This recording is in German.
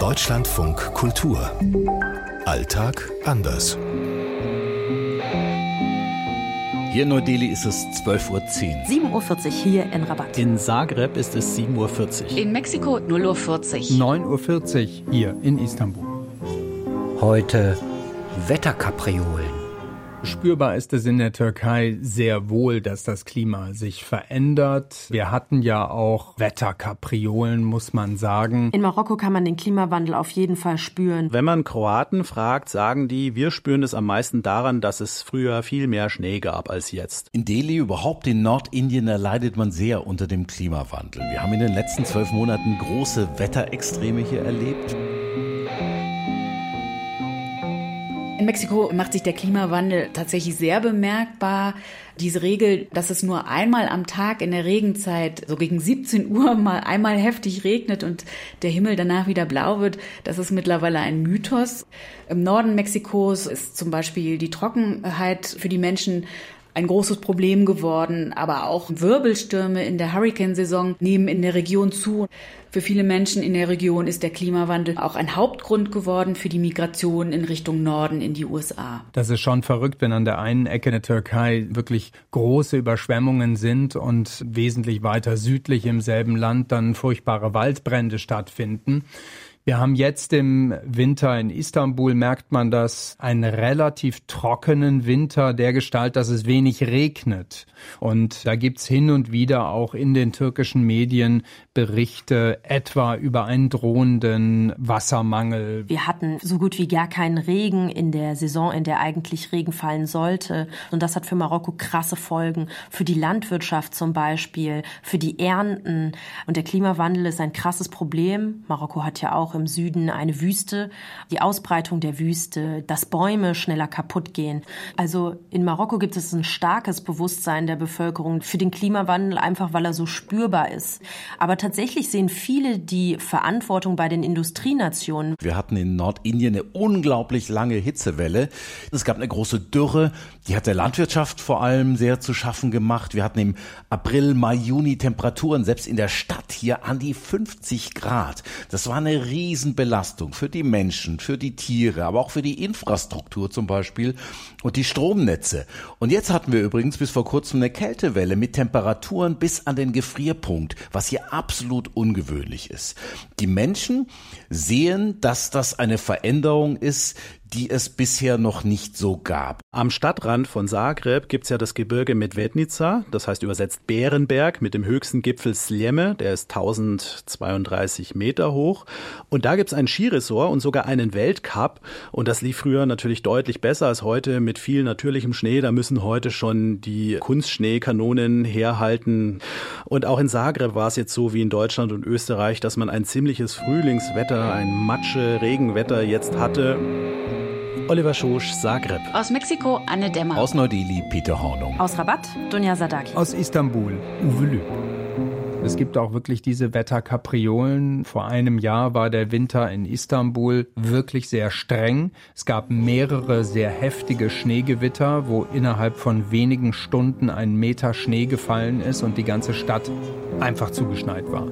Deutschlandfunk Kultur. Alltag anders. Hier in Neu-Delhi ist es 12.10 Uhr. 7.40 Uhr hier in Rabat. In Zagreb ist es 7.40 Uhr. In Mexiko 0.40 Uhr. 9.40 Uhr hier in Istanbul. Heute Wetterkapriolen. Spürbar ist es in der Türkei sehr wohl, dass das Klima sich verändert. Wir hatten ja auch Wetterkapriolen, muss man sagen. In Marokko kann man den Klimawandel auf jeden Fall spüren. Wenn man Kroaten fragt, sagen die, wir spüren es am meisten daran, dass es früher viel mehr Schnee gab als jetzt. In Delhi, überhaupt in Nordindien, da leidet man sehr unter dem Klimawandel. Wir haben in den letzten zwölf Monaten große Wetterextreme hier erlebt. Mexiko macht sich der Klimawandel tatsächlich sehr bemerkbar. Diese Regel, dass es nur einmal am Tag in der Regenzeit, so gegen 17 Uhr, mal einmal heftig regnet und der Himmel danach wieder blau wird, das ist mittlerweile ein Mythos. Im Norden Mexikos ist zum Beispiel die Trockenheit für die Menschen ein großes Problem geworden, aber auch Wirbelstürme in der Hurricane-Saison nehmen in der Region zu. Für viele Menschen in der Region ist der Klimawandel auch ein Hauptgrund geworden für die Migration in Richtung Norden in die USA. Das ist schon verrückt, wenn an der einen Ecke der Türkei wirklich große Überschwemmungen sind und wesentlich weiter südlich im selben Land dann furchtbare Waldbrände stattfinden. Wir haben jetzt im Winter in Istanbul, merkt man das, einen relativ trockenen Winter der Gestalt, dass es wenig regnet. Und da gibt's hin und wieder auch in den türkischen Medien Berichte etwa über einen drohenden Wassermangel. Wir hatten so gut wie gar keinen Regen in der Saison, in der eigentlich Regen fallen sollte. Und das hat für Marokko krasse Folgen. Für die Landwirtschaft zum Beispiel, für die Ernten. Und der Klimawandel ist ein krasses Problem. Marokko hat ja auch auch im Süden eine Wüste, die Ausbreitung der Wüste, dass Bäume schneller kaputt gehen. Also in Marokko gibt es ein starkes Bewusstsein der Bevölkerung für den Klimawandel, einfach weil er so spürbar ist. Aber tatsächlich sehen viele die Verantwortung bei den Industrienationen. Wir hatten in Nordindien eine unglaublich lange Hitzewelle. Es gab eine große Dürre, die hat der Landwirtschaft vor allem sehr zu schaffen gemacht. Wir hatten im April, Mai, Juni Temperaturen, selbst in der Stadt hier an die 50 Grad. Das war eine Riesenbelastung für die Menschen, für die Tiere, aber auch für die Infrastruktur zum Beispiel und die Stromnetze. Und jetzt hatten wir übrigens bis vor kurzem eine Kältewelle mit Temperaturen bis an den Gefrierpunkt, was hier absolut ungewöhnlich ist. Die Menschen sehen, dass das eine Veränderung ist, die es bisher noch nicht so gab. Am Stadtrand von Zagreb gibt's ja das Gebirge Medvednica, das heißt übersetzt Bärenberg mit dem höchsten Gipfel Sljeme, der ist 1032 Meter hoch. Und da gibt's ein Skiresort und sogar einen Weltcup. Und das lief früher natürlich deutlich besser als heute mit viel natürlichem Schnee. Da müssen heute schon die Kunstschneekanonen herhalten. Und auch in Zagreb war es jetzt so wie in Deutschland und Österreich, dass man ein ziemliches Frühlingswetter, ein Matsche, Regenwetter jetzt hatte. Oliver Schosch, Zagreb. Aus Mexiko, Anne Dämmer. Aus Neu-Delhi, Peter Hornung. Aus Rabat, Dunja Sadaki. Aus Istanbul, Uwe Lüb. Es gibt auch wirklich diese Wetterkapriolen. Vor einem Jahr war der Winter in Istanbul wirklich sehr streng. Es gab mehrere sehr heftige Schneegewitter, wo innerhalb von wenigen Stunden ein Meter Schnee gefallen ist und die ganze Stadt einfach zugeschneit war.